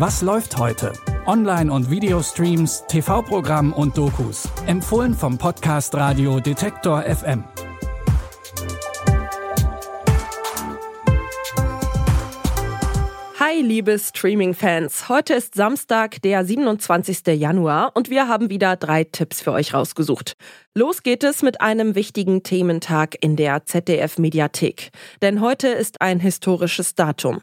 Was läuft heute? Online- und Videostreams, TV-Programm und Dokus. Empfohlen vom Podcast Radio Detektor FM. Hi, liebe Streaming-Fans. Heute ist Samstag, der 27. Januar und wir haben wieder drei Tipps für euch rausgesucht. Los geht es mit einem wichtigen Thementag in der ZDF-Mediathek. Denn heute ist ein historisches Datum.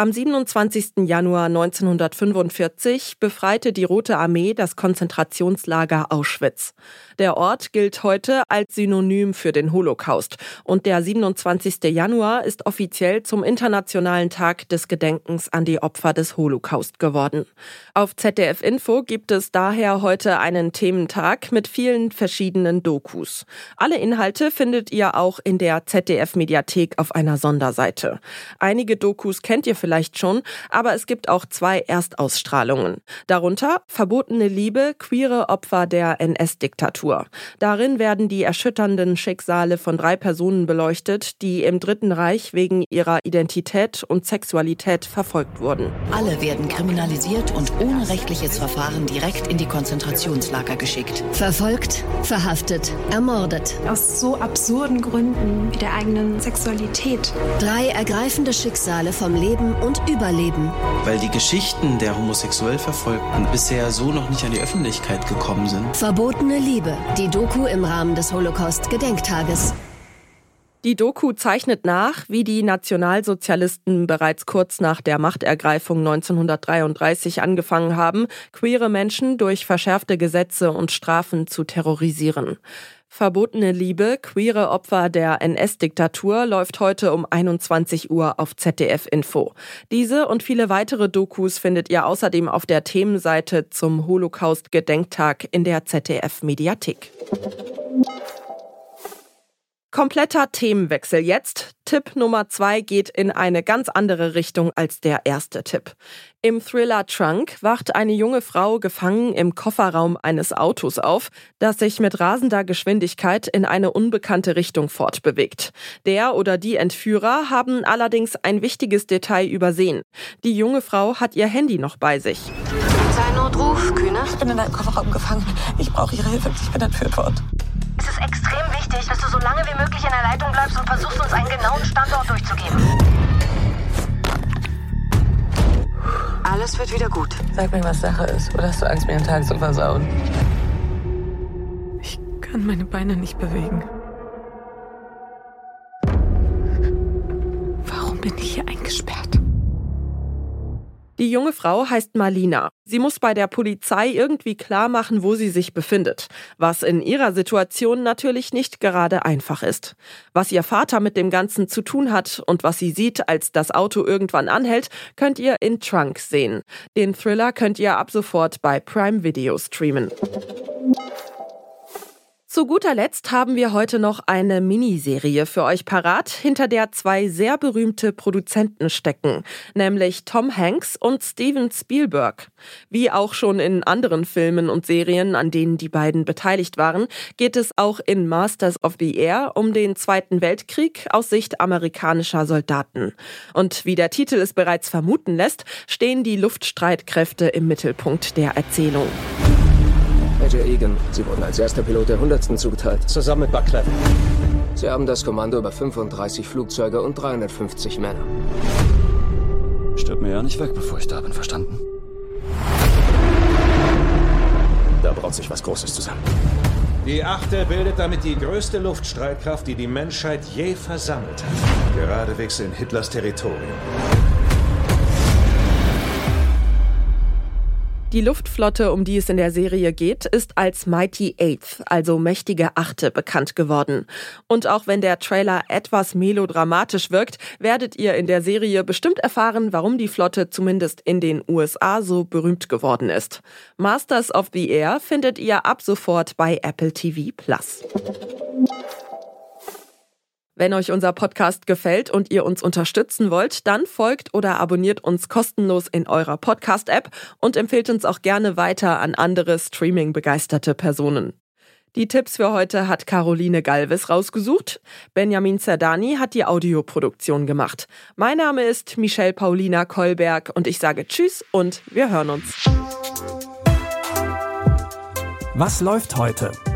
Am 27. Januar 1945 befreite die Rote Armee das Konzentrationslager Auschwitz. Der Ort gilt heute als Synonym für den Holocaust und der 27. Januar ist offiziell zum Internationalen Tag des Gedenkens an die Opfer des Holocaust geworden. Auf ZDF Info gibt es daher heute einen Thementag mit vielen verschiedenen Dokus. Alle Inhalte findet ihr auch in der ZDF Mediathek auf einer Sonderseite. Einige Dokus kennt ihr vielleicht vielleicht schon, aber es gibt auch zwei Erstausstrahlungen. Darunter Verbotene Liebe, queere Opfer der NS-Diktatur. Darin werden die erschütternden Schicksale von drei Personen beleuchtet, die im Dritten Reich wegen ihrer Identität und Sexualität verfolgt wurden. Alle werden kriminalisiert und ohne rechtliches Verfahren direkt in die Konzentrationslager geschickt. Verfolgt, verhaftet, ermordet. Aus so absurden Gründen wie der eigenen Sexualität. Drei ergreifende Schicksale vom Leben und Überleben. Weil die Geschichten der homosexuell Verfolgten bisher so noch nicht an die Öffentlichkeit gekommen sind. Verbotene Liebe, die Doku im Rahmen des Holocaust-Gedenktages. Die Doku zeichnet nach, wie die Nationalsozialisten bereits kurz nach der Machtergreifung 1933 angefangen haben, queere Menschen durch verschärfte Gesetze und Strafen zu terrorisieren. Verbotene Liebe, queere Opfer der NS-Diktatur läuft heute um 21 Uhr auf ZDF Info. Diese und viele weitere Dokus findet ihr außerdem auf der Themenseite zum Holocaust-Gedenktag in der ZDF Mediathek. Kompletter Themenwechsel jetzt. Tipp Nummer zwei geht in eine ganz andere Richtung als der erste Tipp. Im Thriller Trunk wacht eine junge Frau gefangen im Kofferraum eines Autos auf, das sich mit rasender Geschwindigkeit in eine unbekannte Richtung fortbewegt. Der oder die Entführer haben allerdings ein wichtiges Detail übersehen. Die junge Frau hat ihr Handy noch bei sich. Notruf, Kühne? Ich bin in einem Kofferraum gefangen. Ich brauche Ihre Hilfe. Ich bin entführt worden. Es ist extrem wichtig, dass du so lange wie möglich in der Leitung bleibst und versuchst, uns einen genauen Standort durchzugeben. Alles wird wieder gut. Sag mir, was Sache ist. Oder hast du Angst, mir den Tag zu versauen? Ich kann meine Beine nicht bewegen. Warum bin ich hier eingesperrt? Die junge Frau heißt Marlina. Sie muss bei der Polizei irgendwie klar machen, wo sie sich befindet, was in ihrer Situation natürlich nicht gerade einfach ist. Was ihr Vater mit dem Ganzen zu tun hat und was sie sieht, als das Auto irgendwann anhält, könnt ihr in Trunk sehen. Den Thriller könnt ihr ab sofort bei Prime Video streamen. Zu guter Letzt haben wir heute noch eine Miniserie für euch parat, hinter der zwei sehr berühmte Produzenten stecken, nämlich Tom Hanks und Steven Spielberg. Wie auch schon in anderen Filmen und Serien, an denen die beiden beteiligt waren, geht es auch in Masters of the Air um den Zweiten Weltkrieg aus Sicht amerikanischer Soldaten. Und wie der Titel es bereits vermuten lässt, stehen die Luftstreitkräfte im Mittelpunkt der Erzählung. Major Egan, Sie wurden als erster Pilot der 100. zugeteilt. Zusammen mit Buck Cleven. Sie haben das Kommando über 35 Flugzeuge und 350 Männer. Stirb mir ja nicht weg, bevor ich da bin, verstanden? Da braut sich was Großes zusammen. Die Achte bildet damit die größte Luftstreitkraft, die die Menschheit je versammelt hat. Geradewegs in Hitlers Territorium. Die Luftflotte, um die es in der Serie geht, ist als Mighty Eighth, also mächtige Achte, bekannt geworden. Und auch wenn der Trailer etwas melodramatisch wirkt, werdet ihr in der Serie bestimmt erfahren, warum die Flotte zumindest in den USA so berühmt geworden ist. Masters of the Air findet ihr ab sofort bei Apple TV Plus. Wenn euch unser Podcast gefällt und ihr uns unterstützen wollt, dann folgt oder abonniert uns kostenlos in eurer Podcast-App und empfehlt uns auch gerne weiter an andere Streaming-begeisterte Personen. Die Tipps für heute hat Caroline Galvis rausgesucht. Benjamin Zerdani hat die Audioproduktion gemacht. Mein Name ist Michelle Paulina Kolberg und ich sage Tschüss und wir hören uns. Was läuft heute?